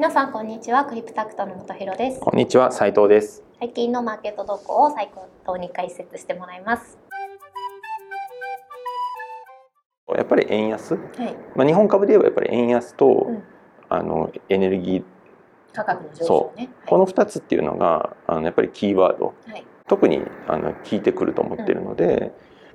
皆さんこんにちは。クリプタクトの本博です。こんにちは。斉藤です。最近のマーケット動向を斉藤に解説してもらいます。やっぱり円安、はい。まあ、日本株で言えばやっぱり円安と、うん。あのエネルギー価格の上昇ね。この2つっていうのがあのやっぱりキーワード。はい、はい特にあの効いてくると思ってるので、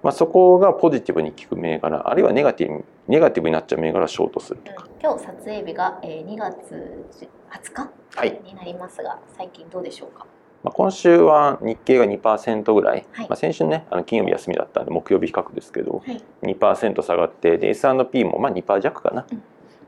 まあ、そこがポジティブに効く銘柄あるいはネガティブネガティブになっちゃう銘柄をショートするとか、今日撮影日が、えー、2月20日？はい。になりますが最近どうでしょうか？まあ、今週は日経が2%ぐらい、はい。まあ、先週ねあの金曜日休みだったんで木曜日比較ですけどはい。2%下がってで S&P もまあ2%弱かな、うん。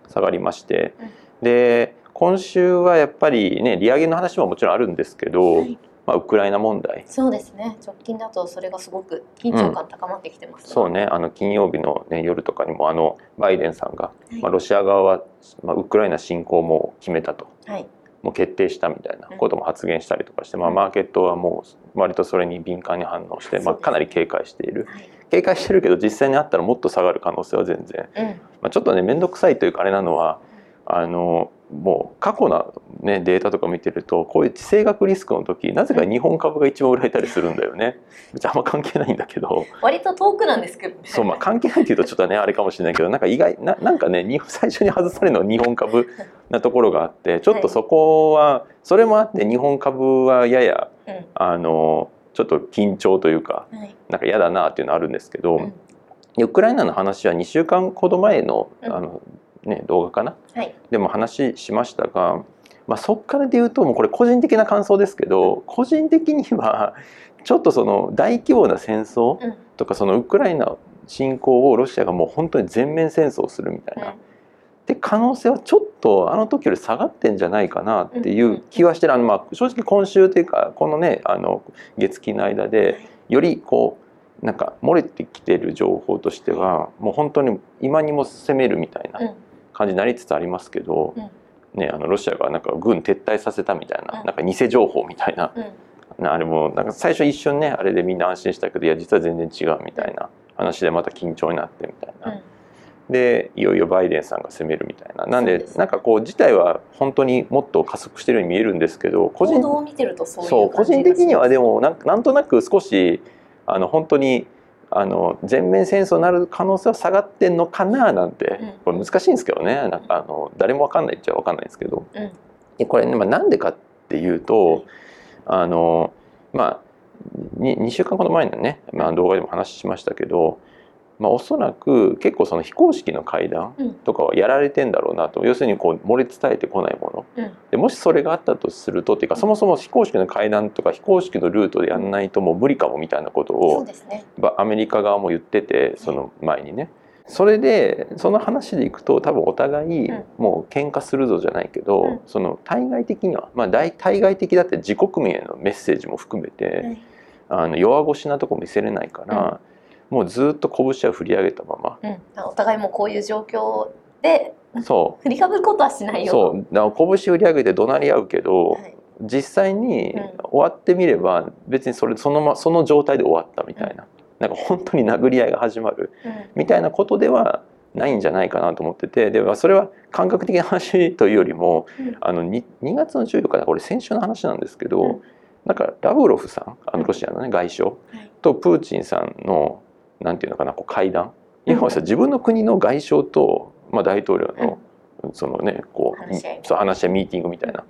下がりまして、うん。で今週はやっぱりね利上げの話ももちろんあるんですけど、はいまあ、ウクライナ問題。そうですね。直近だとそれがすごく緊張感高まってきてます、そうね。あの金曜日の、ね、夜とかにもあのバイデンさんが、はい。まあ、ロシア側は、まあ、ウクライナ侵攻も決めたと。はい。もう決定したみたいなことも発言したりとかして、まあ、マーケットはもう割とそれに敏感に反応して、まあ、かなり警戒している。はい。警戒してるけど実際にあったらもっと下がる可能性は全然、うん。まあ、ちょっとね面倒くさいというかあれなのはあのもう過去な、ね、データとか見てるとこういう地政学リスクの時なぜか日本株が一番売られたりするんだよね。別にあんま関係ないんだけど。割と遠くなんですけどね。そう、まあ、関係ないっていうとちょっとね あれかもしれないけどなんか意外ななんかねに最初に外されるのは日本株なところがあってちょっとそこはそれもあって日本株はややうん。あのちょっと緊張というかはい。なんか嫌だなっていうのはあるんですけど、うん。ウクライナの話は2週間ほど前のうん。あの、ね、動画かな？はい。でも話しましたが、まあ、そっからで言うともうこれ個人的な感想ですけど個人的にはちょっとその大規模な戦争うん。とかそのウクライナ侵攻をロシアがもう本当に全面戦争をするみたいな、で可能性はちょっとあの時より下がってんじゃないかなっていう気はしてる、あのまあ正直今週というかこのねあの月金の間でよりこうなんか漏れてきてる情報としてはもう本当に今にも攻めるみたいなうん感じになりつつありますけど、うん。ね、あのロシアがなんか軍撤退させたみたいな,、うん。なんか偽情報みたいなうん。なあれもなんか最初一瞬ねあれでみんな安心したけどいや実は全然違うみたいな話でまた緊張になってみたいな。うん。でいよいよバイデンさんが攻めるみたいな。なんでなんかこう事態は本当にもっと加速してるように見えるんですけど個人報道を見てるとそう個人的にはでももなんかなんとなく少しあの本当にあの全面戦争になる可能性は下がってんのかななんて、うん。これ難しいんですけどね。なんかあの誰もわかんないっちゃわかんないんですけど。これね、まあ、なんでかっていうとあのまあ 2, 2週間ほど前のね、まあ、動画でも話しましたけど、まあ、おそらく結構その非公式の会談うん。とかはやられてんだろうなと。要するにこう漏れ伝えてこないもの。うん。でもしそれがあったとするとっていうかそもそも非公式の会談とか非公式のルートでやんないともう無理かもみたいなことをね。ばアメリカ側も言っててその前にね。それでその話でいくと多分お互いうん。もう喧嘩するぞじゃないけど、うん。その対外的にはまあ大対外的だって自国民へのメッセージも含めて、はいあの弱腰なとこ見せれないから、もうずっと拳を振り上げたまま、うん。お互いもこういう状況でそう。振りかぶることはしないよ。そう。だから拳振り上げて怒鳴り合うけど、はい。実際にうん。終わってみれば別にそれその,、ま、その状態で終わったみたいな,、なんか本当に殴り合いが始まる。うん。みたいなことではないんじゃないかなと思ってて。でまあそれは感覚的な話というよりもうん。あの 2, 2月の14日これ先週の話なんですけど、うん。なんかラブロフさんあのロシアのね外相はい。とプーチンさんのなんていうのかなこう会談うん。今はさ自分の国の外相と、まあ、大統領の、そのねこう話そう話し合いミーティングみたいな。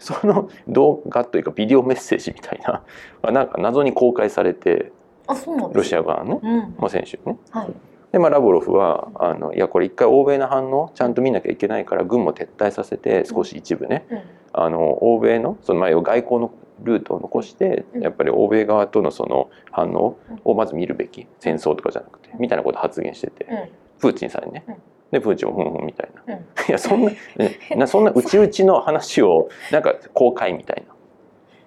その動画というかビデオメッセージみたいな。まあなんか謎に公開されてあそうなロシア側の、うん。まあ、選手ね。はい。で、まあ、ラブロフはあのいやこれ一回欧米の反応ちゃんと見なきゃいけないから軍も撤退させて少し一部ね、うん。あの欧米のその前外交のルートを残してうん。やっぱり欧米側とのその反応をまず見るべき戦争とかじゃなくてみたいなことを発言しててうん。プーチンさんにね。うん。でプーチンもふんふんみたいな、うん。いやそんなねな そんな内々の話をなんか公開みたいな。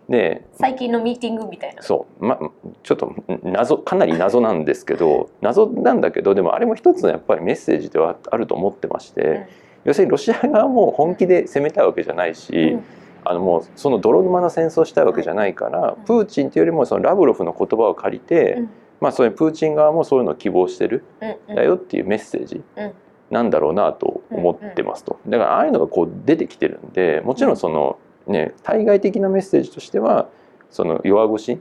で最近のミーティングみたいな。そう、ま、ちょっと謎かなり謎なんですけど 謎なんだけどでもあれも一つのやっぱりメッセージではあると思ってまして、うん。要するにロシア側も本気で攻めたいわけじゃないし、うんあのもうその泥沼な戦争したいわけじゃないから、うん。プーチンというよりもそのラブロフの言葉を借りて、うん。まあ、それプーチン側もそういうのを希望してるうんうん。だよっていうメッセージうん。なんだろうなと思ってますと、だからああいうのがこう出てきてるんでもちろんそのね対外的なメッセージとしてはその弱腰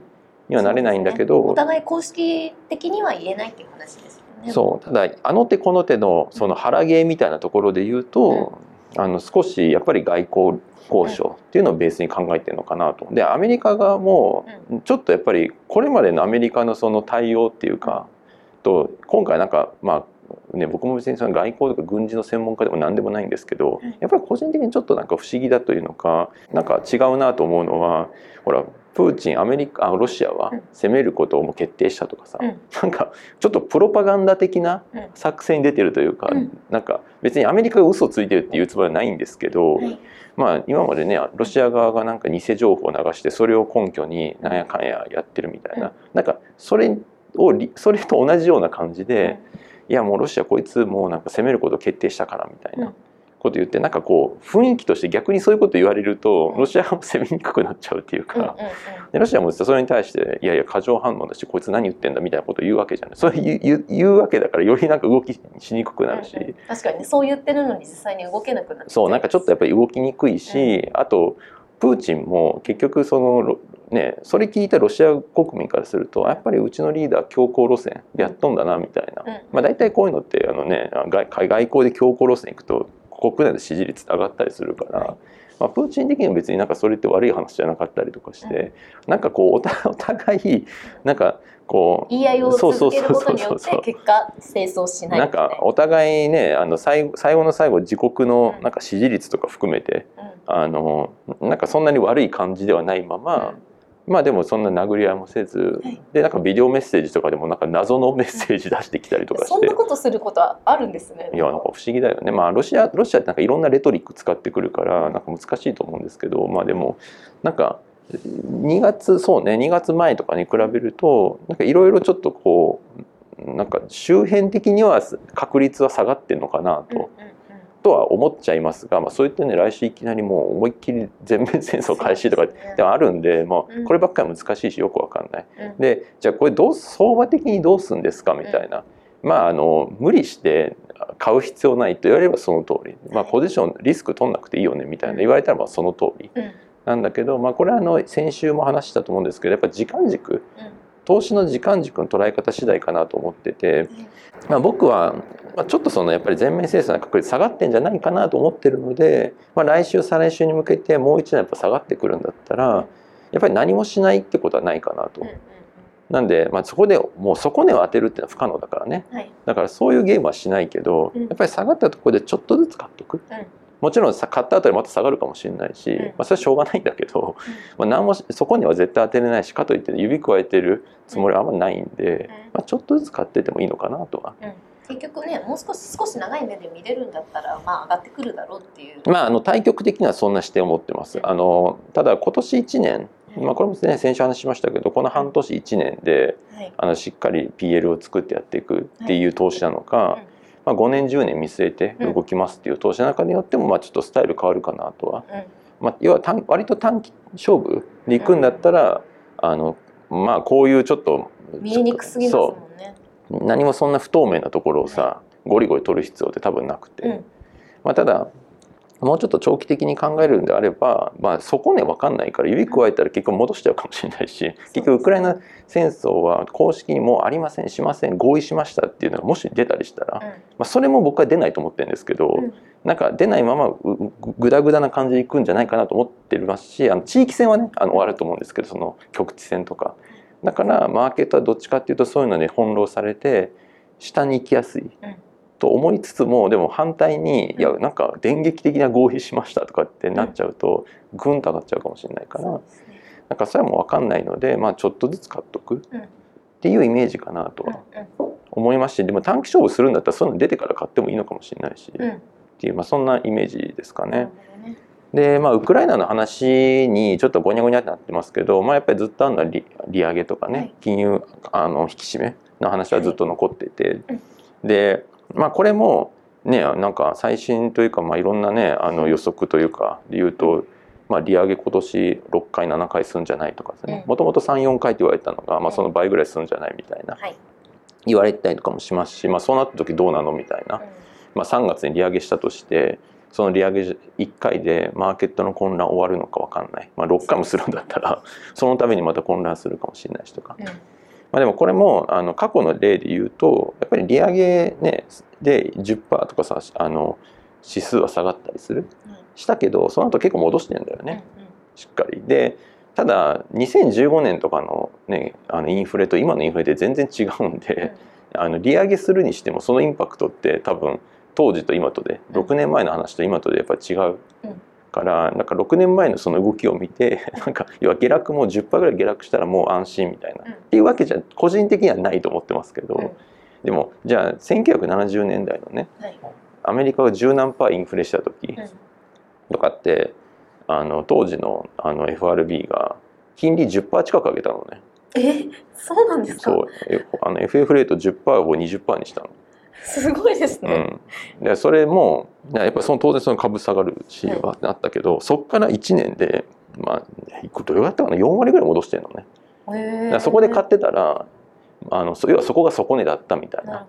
にはなれないんだけど、お互い公式的には言えないっていう話ですよね。そう。ただあの手この手のその腹芸みたいなところで言うと、あの少しやっぱり外交交渉っていうのをベースに考えてるのかなと。でアメリカ側もちょっとやっぱりこれまでのアメリカのその対応っていうかと今回なんかまあね、僕も別にその外交とか軍事の専門家でも何でもないんですけどやっぱり個人的にちょっとなんか不思議だというのかなんか違うなと思うのはほらプーチンアメリカあロシアは攻めることをもう決定したとかさ、うん、なんかちょっとプロパガンダ的な作戦に出てるというか、うん、なんか別にアメリカが嘘をついてるっていうつもりはないんですけど、はい、まあ今までねロシア側がなんか偽情報を流してそれを根拠になんやかんややってるみたいな、うん、なんかそれをそれと同じような感じで、いやもうロシアこいつもうなんか攻めることを決定したからみたいな。こと言ってなんかこう雰囲気として逆にそういうこと言われるとロシアも攻めにくくなっちゃうっていうか、でロシアもそれに対していやいや過剰反応だしこいつ何言ってんだみたいなことを言うわけじゃない。それ言言うわけだからよりなんか動きしにくくなるし、うんうん、確かに、ね、そう言ってるのに実際に動けなくなっそうなんかちょっとやっぱり動きにくいし、うん、あとプーチンも結局そのねそれ聞いたロシア国民からするとやっぱりうちのリーダー強硬路線やっとんだなみたいな、うん、まあ大体こういうのってあのね外外交で強硬路線行くと国内の支持率上がったりするから、まあ、プーチン的には別になんかそれって悪い話じゃなかったりとかして、うん、なんかこう お互いなんかこう言い合いを続けることによって結果清掃しないなんかお互いねあの最後最後の最後自国のなんか支持率とか含めて、うん、あのなんかそんなに悪い感じではないまま、うんまあでもそんな殴り合いもせず、はい、でなんかビデオメッセージとかでもなんか謎のメッセージ出してきたりとかして、そんなことすることはあるんですね。いやなんか不思議だよね。まあロシアロシアってなんかいろんなレトリック使ってくるからなんか難しいと思うんですけどまあでもなんか2月そうね2月前とかに比べるとなんかいろいろちょっとこうなんか周辺的には確率は下がってるのかなと。うんうんとは思っちゃいますが、まあ、そういったね来週いきなりもう思いっきり全面戦争開始とかではあるんで、まあ、こればっかり難しいしよくわかんない。うん、でじゃあこれどう相場的にどうすんですかみたいな。まあ、あの無理して買う必要ないと言われればその通り、まあ、ポジションリスク取んなくていいよねみたいな。言われたらまあその通りなんだけど、まあ、これはあの先週も話したと思うんですけどやっぱ時間軸投資の時間軸の捉え方次第かなと思ってて、まあ、僕はちょっとそのやっぱり全面生産の確率下がってんじゃないかなと思ってるので、まあ、来週再来週に向けてもう一年やっぱ下がってくるんだったらやっぱり何もしないってことはないかなと。なんで、まあ、そこでもう底値を当てるっていうのは不可能だからね、はい、だからそういうゲームはしないけど、やっぱり下がったところでちょっとずつ買っとく、もちろん買った後でまた下がるかもしれないし、まあ、それはしょうがないんだけど、まあ、何もそこには絶対当てれないしかといって指加えてるつもりはあんまないんで、まあ、ちょっとずつ買っててもいいのかなとは。結局ねもう少し少し長い目で見れるんだったらまあ上がってくるだろうっていう。まああの対局的にはそんな視点を持ってます。あのただ今年1年まあ、これもね先週話しましたけどこの半年1年で、あのしっかり PL を作ってやっていくっていう投資なのか、まあ、5年10年見据えて動きますっていう投資の中によってもまあちょっとスタイル変わるかなとは、まあ、要は短割と短期勝負でいくんだったら、あのまあこういうちょっと見えにくすぎますもんね。何もそんな不透明なところをさ、ゴリゴリ取る必要って多分なくて、まあ、ただもうちょっと長期的に考えるんであれば、まあ、そこね分かんないから指加えたら結局戻しちゃうかもしれないし結局ウクライナ戦争は公式にもうありませんしません合意しましたっていうのがもし出たりしたら、まあ、それも僕は出ないと思ってるんですけど、なんか出ないままぐだぐだな感じでいくんじゃないかなと思ってますしあの地域戦はねあの終わると思うんですけどその局地戦とか。だからマーケットはどっちかっていうとそういうのに翻弄されて下に行きやすい。と思いつつもでも反対にいやなんか電撃的な合意しましたとかってなっちゃうとぐんと上がっちゃうかもしれないから、なんかそれはもう分かんないので、まあ、ちょっとずつ買っとくっていうイメージかなとは思いますしでも短期勝負するんだったらそういうの出てから買ってもいいのかもしれないし、っていう、まあ、そんなイメージですかね。でまあ、ウクライナの話にちょっとごにゃごにゃってなってますけど、まあ、やっぱりずっとあるのは利利上げとかね、金融あの引き締めの話はずっと残ってて、でまあこれもねなんか最新というか、まあ、いろんなねあの予測というかで言うと、まあ、利上げ今年6回7回するんじゃないとかですね。もともと34回って言われたのが、まあ、その倍ぐらいするんじゃないみたいな、言われたりとかもしますし、まあ、そうなった時どうなのみたいな。まあ、3月に利上げしたとしてその利上げ1回でマーケットの混乱終わるのか分かんない、まあ、6回もするんだったらそのためにまた混乱するかもしれないしとか、うんまあ、でもこれもあの過去の例で言うとやっぱり利上げ、ね、で10%とかさあの指数は下がったりする。したけどその後結構戻してんだよね、しっかり。でただ2015年とかの,、ね、あのインフレと今のインフレで全然違うんで、あの利上げするにしてもそのインパクトって多分当時と今とでうん。6年前の話と今とでやっぱり違う。うんからなんか6年前のその動きを見て なんか要は下落も10%ぐらい下落したらもう安心みたいな、うん。っていうわけじゃ個人的にはないと思ってますけど、うん。でもじゃあ1970年代のねはい。アメリカが十何パーインフレした時うん。とかってあの当時のあの FRB が金利10%近く上げたのね。えそうなんですか？そう。えあの FF レート10%を20%にしたの。すごいですね、うん、でそれもやっぱりその当然その株下がるしはい。はあったけど、そこから1年でまあどれぐらいだったかな？4割ぐらい戻してるのね。へー。そこで買ってたらあのそ要はそこが底値だったみたいな。なね。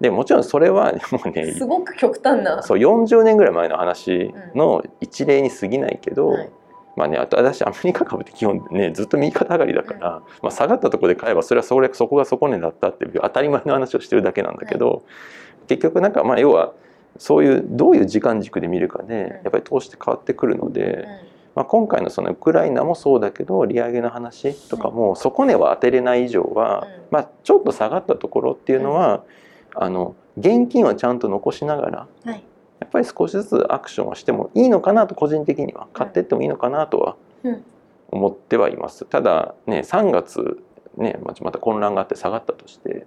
でもちろんそれはもうねすごく極端な。そう40年ぐらい前の話の一例に過ぎないけど、はいまあね、私アメリカ株って基本ねずっと右肩上がりだから、まあ、下がったところで買えばそれはそれそこが底値だったっていう当たり前の話をしてるだけなんだけど、結局なんかまあ要はそういうどういう時間軸で見るかでやっぱり投資って変わってくるので、まあ、今回のそのウクライナもそうだけど利上げの話とかも底値は当てれない以上は、うんまあ、ちょっと下がったところっていうのは、あの現金はちゃんと残しながらうんはいぱり少しずつアクションをしてもいいのかなと個人的には。買っていってもいいのかなとはうん。思ってはいます。ただね3月ねままた混乱があって下がったとして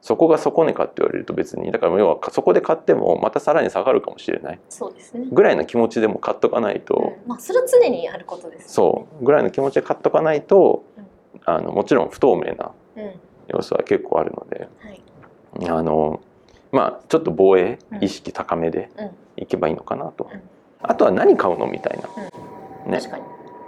そこが底値かって言われると別にだから要はそこで買ってもまたさらに下がるかもしれない。そうですね、ぐらいの気持ちでも買っとかないと、うん。まあそれは常にあることです、そう。ぐらいの気持ちで買っとかないとうん。あのもちろん不透明なうん。は要素は結構あるのでい。あのまあちょっと防衛意識高めでうん。いけばいいのかなと、うん。あとは何買うのみたいな、ね。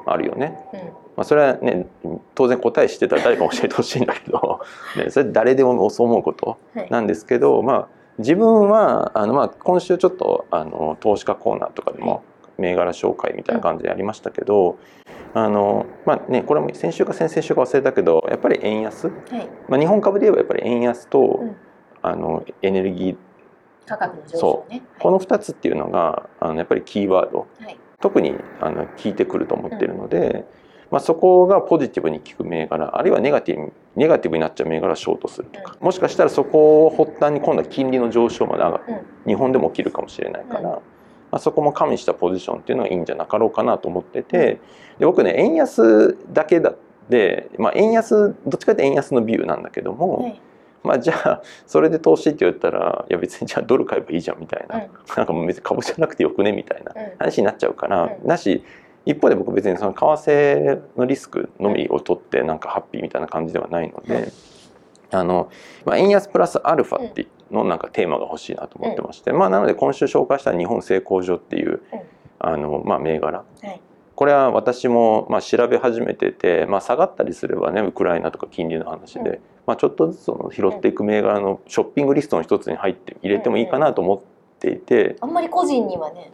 あるよね、うん。まあ、それはね当然答え知ってたら誰か教えてほしいんだけど、ね、それ誰でもそう思うことはい。なんですけど、まあ、自分はあの、まあ、今週ちょっとあの投資家コーナーとかでも銘柄紹介みたいな感じでやりましたけど、あのまあね、これも先週か先々週か忘れたけどやっぱり円安、はい、まあ、日本株で言えばやっぱり円安と、うんあのエネルギー価格の上昇ね。この2つっていうのがあのやっぱりキーワード。はい。はい特にあの効いてくると思ってるので、まあ、そこがポジティブに効く銘柄あるいはネガティブネガティブになっちゃう銘柄をショートするとか、もしかしたらそこを発端に今度は金利の上昇まで上がる、日本でも起きるかもしれないから、うん。まあ、そこも加味したポジションっていうのがいいんじゃなかろうかなと思っててで僕ね円安だけだで、まあ、円安どっちかっていうと円安のビューなんだけども、はいまあ、じゃあそれで投資って言ったらいや別にじゃあドル買えばいいじゃんみたいな、うん。なんかもう別に株じゃなくてよくねみたいなうん。話になっちゃうから、うん。だし一方で僕別にその為替のリスクのみを取ってなんかハッピーみたいな感じではないので、うん。あのまあ、円安プラスアルファってのなんかテーマが欲しいなと思ってまして、まあ、なので今週紹介した日本製鋼所っていう、うん。あのまあ、銘柄。はい。これは私もまあ調べ始めてて、まあ、下がったりすればねウクライナとか金利の話で、うんまあ、ちょっとずつその拾っていく銘柄のショッピングリストの一つに入って入れてもいいかなと思っていて。あんまり個人にはね。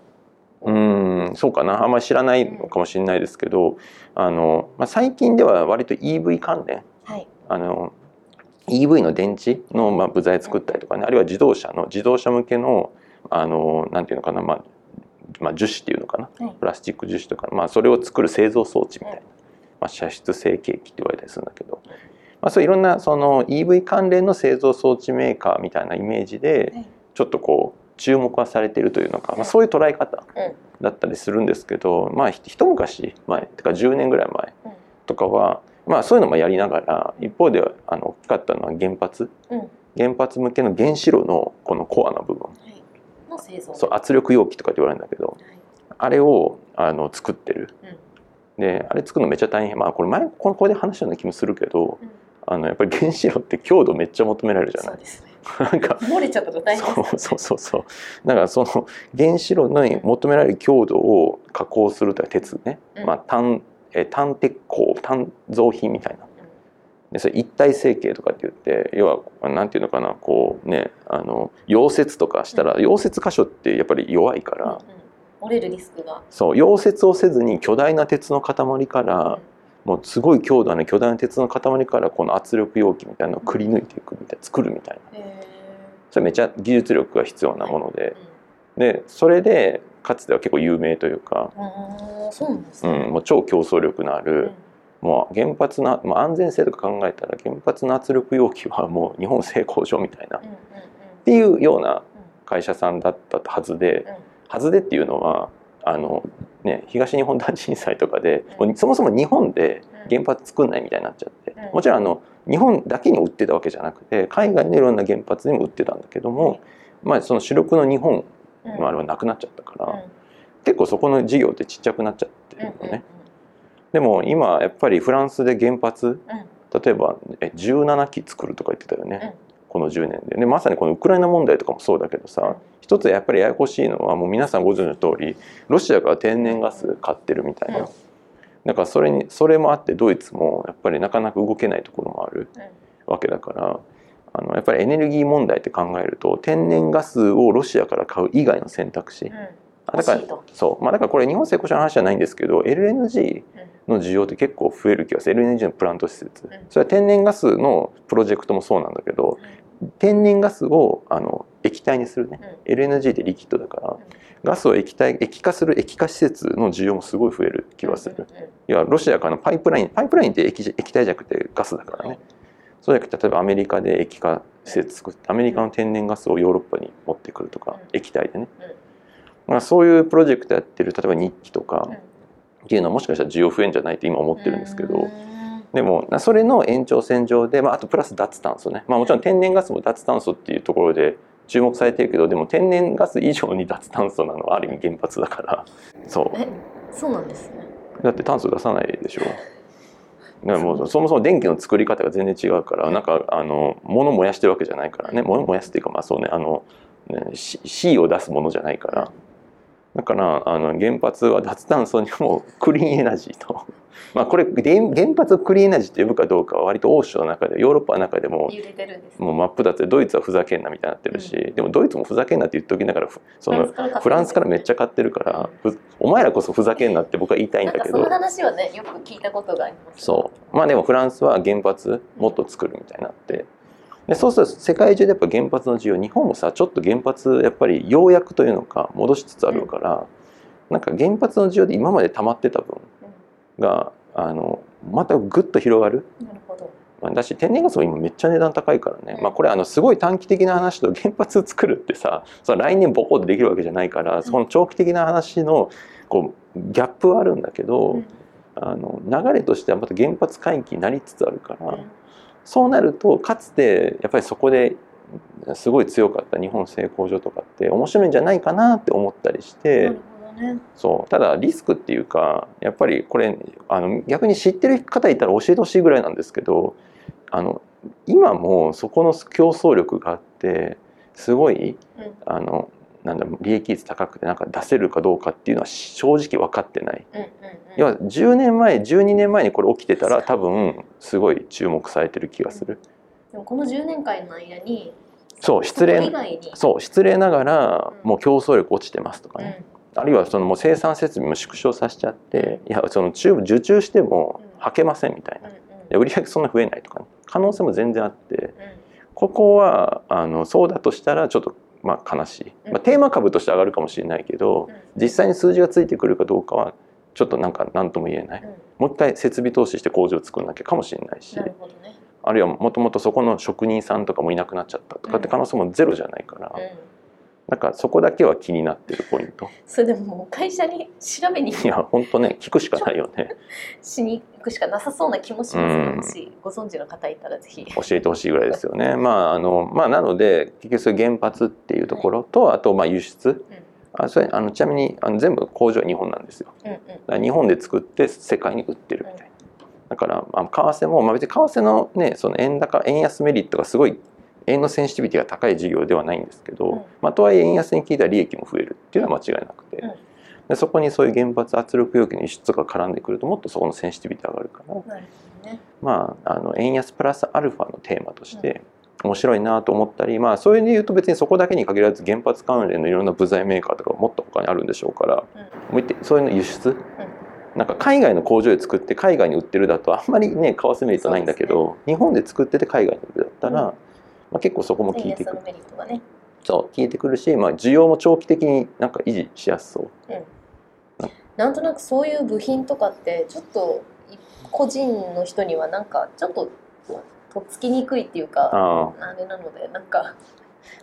うんそうかな。あんまり知らないのかもしれないですけどあの、まあ、最近では割と EV 関連。はい。あの EV の電池のまあ部材作ったりとかね。あるいは自動車の自動車向けのあのなんていうのかな、まあまあ、樹脂っていうのかな。はい。プラスチック樹脂とか、まあ、それを作る製造装置みたいな、まあ、射出成形機って言われたりするんだけど、まあ、そういろんなその EV 関連の製造装置メーカーみたいなイメージではい。ちょっとこう注目はされているというのか、まあ、そういう捉え方うんだったりするんですけど、まあひ一昔前てか10年ぐらい前うん。とかは、まあ、そういうのもやりながら一方であの大きかったのは原発。うん。原発向けの原子炉のこのコアな部分。はい。の製造。そう圧力容器とかって言われるんだけどはい。あれをあの作ってる。うん。であれ作るのめっちゃ大変。まあこれ前ここで話したような気もするけどうんあのやっぱり原子炉って強度めっちゃ求められるじゃない。ですね。なんか漏れちゃったら大変です。ねそうそうそう。そうだからその原子炉に求められる強度を加工するという鉄ね、うん。まあ、単え単鉄鋼単造品みたいな。でそれ一体成形とかって言って要はなんていうのかなこうねあの溶接とかしたら、溶接箇所ってやっぱり弱いから、うんうん。折れるリスクが。そう溶接をせずに巨大な鉄の塊から、もうすごい強度な巨大な鉄の塊からこの圧力容器みたいなのをくり抜いていくみたいな作るみたいな。へそれめっちゃ技術力が必要なもので。ーでそれでかつては結構有名というか、うんもう超競争力のある、もう原発の、まあ、安全性とか考えたら原発の圧力容器はもう日本製工場みたいなっていうようなうん。会社さんだったはずでうん。はずでっていうのはあの、ね、東日本大震災とかで、そもそも日本で原発作んないみたいになっちゃって、うん。もちろんあの日本だけに売ってたわけじゃなくて海外のいろんな原発にも売ってたんだけども、まあ、その主力の日本うんのあれはなくなっちゃったから、うん。結構そこの事業ってちっちゃくなっちゃってるうんのね。でも今やっぱりフランスで原発うん。例えばえ17基作るとか言ってたよね、うんこの10年ででまさにこのウクライナ問題とかもそうだけどさ、うん一つやっぱりややこしいのはもう皆さんご存知の通りロシアから天然ガス買ってるみたいな、うん。だからそれにそれもあってドイツもやっぱりなかなか動けないところもあるうん。わけだからあのやっぱりエネルギー問題って考えると天然ガスをロシアから買う以外の選択肢、うん。あだからそう、まあ、だからこれ日本製鋼所の話じゃないんですけど LNG の需要って結構増える気がする。LNG のプラント施設。ん。それは天然ガスのプロジェクトもそうなんだけど天然ガスをあの液体にするね。LNG ってリキッドだからガスを液体液化する液化施設の需要もすごい増える気がする。いやロシアからのパイプラインパイプラインって液液体じゃなくてガスだからね。そうじゃなくて例えばアメリカで液化施設作ってアメリカの天然ガスをヨーロッパに持ってくるとかうん。液体でね。うん。まあそういうプロジェクトやってる例えば日記とかうん。っていうのはもしかしたら需要増えんじゃないって今思ってるんですけどうんでもなそれの延長線上で、まあ、あとプラス脱炭素ね、まあ、もちろん天然ガスも脱炭素っていうところで注目されてるけどでも天然ガス以上に脱炭素なのはある意味原発だから。そう。えそうなんですね。だって炭素出さないでしょ。だからもうそもそも電気の作り方が全然違うからなんかあの物燃やしてるわけじゃないからね。物燃やすっていうかまあそうねあのね C を出すものじゃないからだからあの原発は脱炭素にも クリーンエナジーと。まあこれ原原発をクリーンエナジーって呼ぶかどうかは割と欧州の中でヨーロッパの中でも。もう真っ二つでドイツはふざけんなみたいになってるし、でもドイツもふざけんなって言っときながらふそのフランスからめっちゃ買ってるから、ふお前らこそふざけんなって僕は言いたいんだけど。その話はねよく聞いたことがあります。そう。まあでもフランスは原発もっと作るみたいになってでそうすると世界中でやっぱ原発の需要日本もさちょっと原発やっぱりようやくというのか戻しつつあるから、なんか原発の需要で今まで溜まってた分があのまたぐっと広がる。うんなるほど。まあだし天然ガスも今めっちゃ値段高いからね、まあ、これあのすごい短期的な話と原発作るってさその来年ボコッとできるわけじゃないからその長期的な話のこうギャップはあるんだけど、うん。あの流れとしてはまた原発回帰になりつつあるから、うんそうなるとかつてやっぱりそこですごい強かった日本製工所とかって面白いんじゃないかなって思ったりして。そうただリスクっていうかやっぱりこれあの逆に知ってる方いたら教えてほしいぐらいなんですけどあの今もそこの競争力があってすごいうんあのなんだ利益率高くてなんか出せるかどうかっていうのは正直分かってない。うんうんうん。要は10年前12年前にこれ起きてたら多分すごい注目されてる気がする。でもこの10年間の間にそう失礼。そう失礼ながらうん。もう競争力落ちてますとかうん。ね、あるいはそのもう生産設備も縮小させちゃっていやそのチューブ受注してもうん。履けませんみたいな。で売り上げそんな増えないとかね。可能性も全然あってうん。ここはあのそうだとしたらちょっとまあ悲しい、まあ、テーマ株として上がるかもしれないけどうん。実際に数字がついてくるかどうかはちょっとなんか何とも言えないうんもう一回設備投資して工場を作んなきゃかもしれないしね。あるいはもともとそこの職人さんとかもいなくなっちゃったとかって可能性もゼロじゃないから、うん。なんかそこだけは気になってるポイントそれでも会社に調べにいや本当ね聞くしかないよね しに行くしかなさそうな気もしますね。うんもしご存知の方いたらぜひ。教えてほしいぐらいですよね。まああのまあなので結局原発っていうところと、あとまあ輸出あそれあのちなみにあの全部工場は日本なんですよ。うんうんだから日本で作って世界に売ってるみたいな。だから、まあ、為替も、まあ、別に為替のねその円高円安メリットがすごい円のセンシティビティが高い事業ではないんですけど、うんまあ、とはいえ円安に効いたら利益も増えるっていうのは間違いなくて、うんでそこにそういう原発圧力容器の輸出とか絡んでくるともっとそこのセンシティビティ上がるから。ね。まあ、あの円安プラスアルファのテーマとして面白いなと思ったり、まあ、そういう意味で言うと別にそこだけに限らず原発関連のいろんな部材メーカーとかもっと他にあるんでしょうからもう一点そういうの輸出、なんか海外の工場で作って海外に売ってるだとあんまりね為替メリットないんだけど、日本で作ってて海外に売るだったら、うん。まあ、結構そこも効いてくる。ね。そう効いてくるし、まあ、需要も長期的になんか維持しやすそう。なんとなくそういう部品とかってちょっと個人の人にはなんかちょっととっつきにくいっていうかああ。れなのでなんか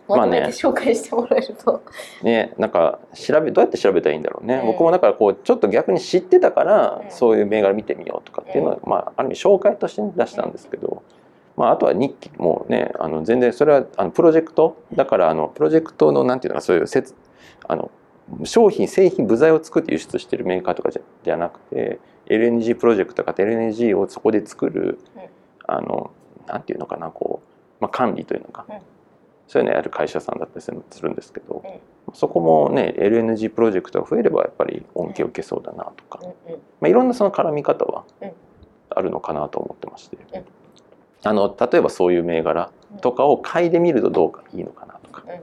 まとめて紹介してもらえると、あねなんか調べどうやって調べたらいいんだろうね、うん僕もだからこうちょっと逆に知ってたから、うんそういう銘柄見てみようとかっていうのは、まあ、ある意味紹介として出したんですけど、まあ、あとは日記もねあの全然それはあのプロジェクト？だからあのプロジェクトのなんていうのかそういう説あの商品製品部材を作って輸出してるメーカーとかじゃじゃなくて LNG プロジェクトとか LNG をそこで作る、うん。あのなんていうのかなこう、まあ、管理というのか、うん。そういうのやる会社さんだったりするんですけど、そこもね LNG プロジェクトが増えればやっぱり恩恵を受けそうだなとか、まあ、いろんなその絡み方はうん。あるのかなと思ってまして、うん。あの例えばそういう銘柄とかを買いで見るとどうかいいのかなとかうん。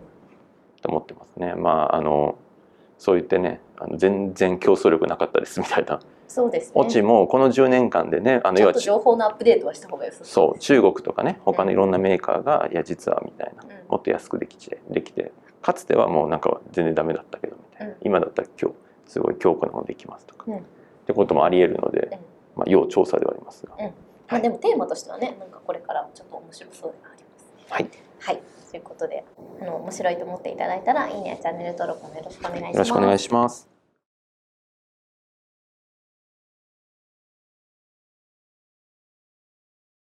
と思ってますね。まああのそう言ってねあの全然競争力なかったですみたいな。そうですね。オチもこの10年間でねあの要は情報のアップデートはした方が良さそう中国とかね他のいろんなメーカーがいや実はみたいなうん。もっと安くできてできてかつてはもうなんか全然ダメだったけどみたいな、うん。今だったら今日すごい強固なものできますとか、うん。ってこともありえるので、うん。まあ、要調査ではありますが、まあでもテーマとしてはねなんかこれからちょっと面白そうではあります。ねはいはいということであの面白いと思っていただいたらいいねチャンネル登録もよろしくお願いしますよろしくお願いします。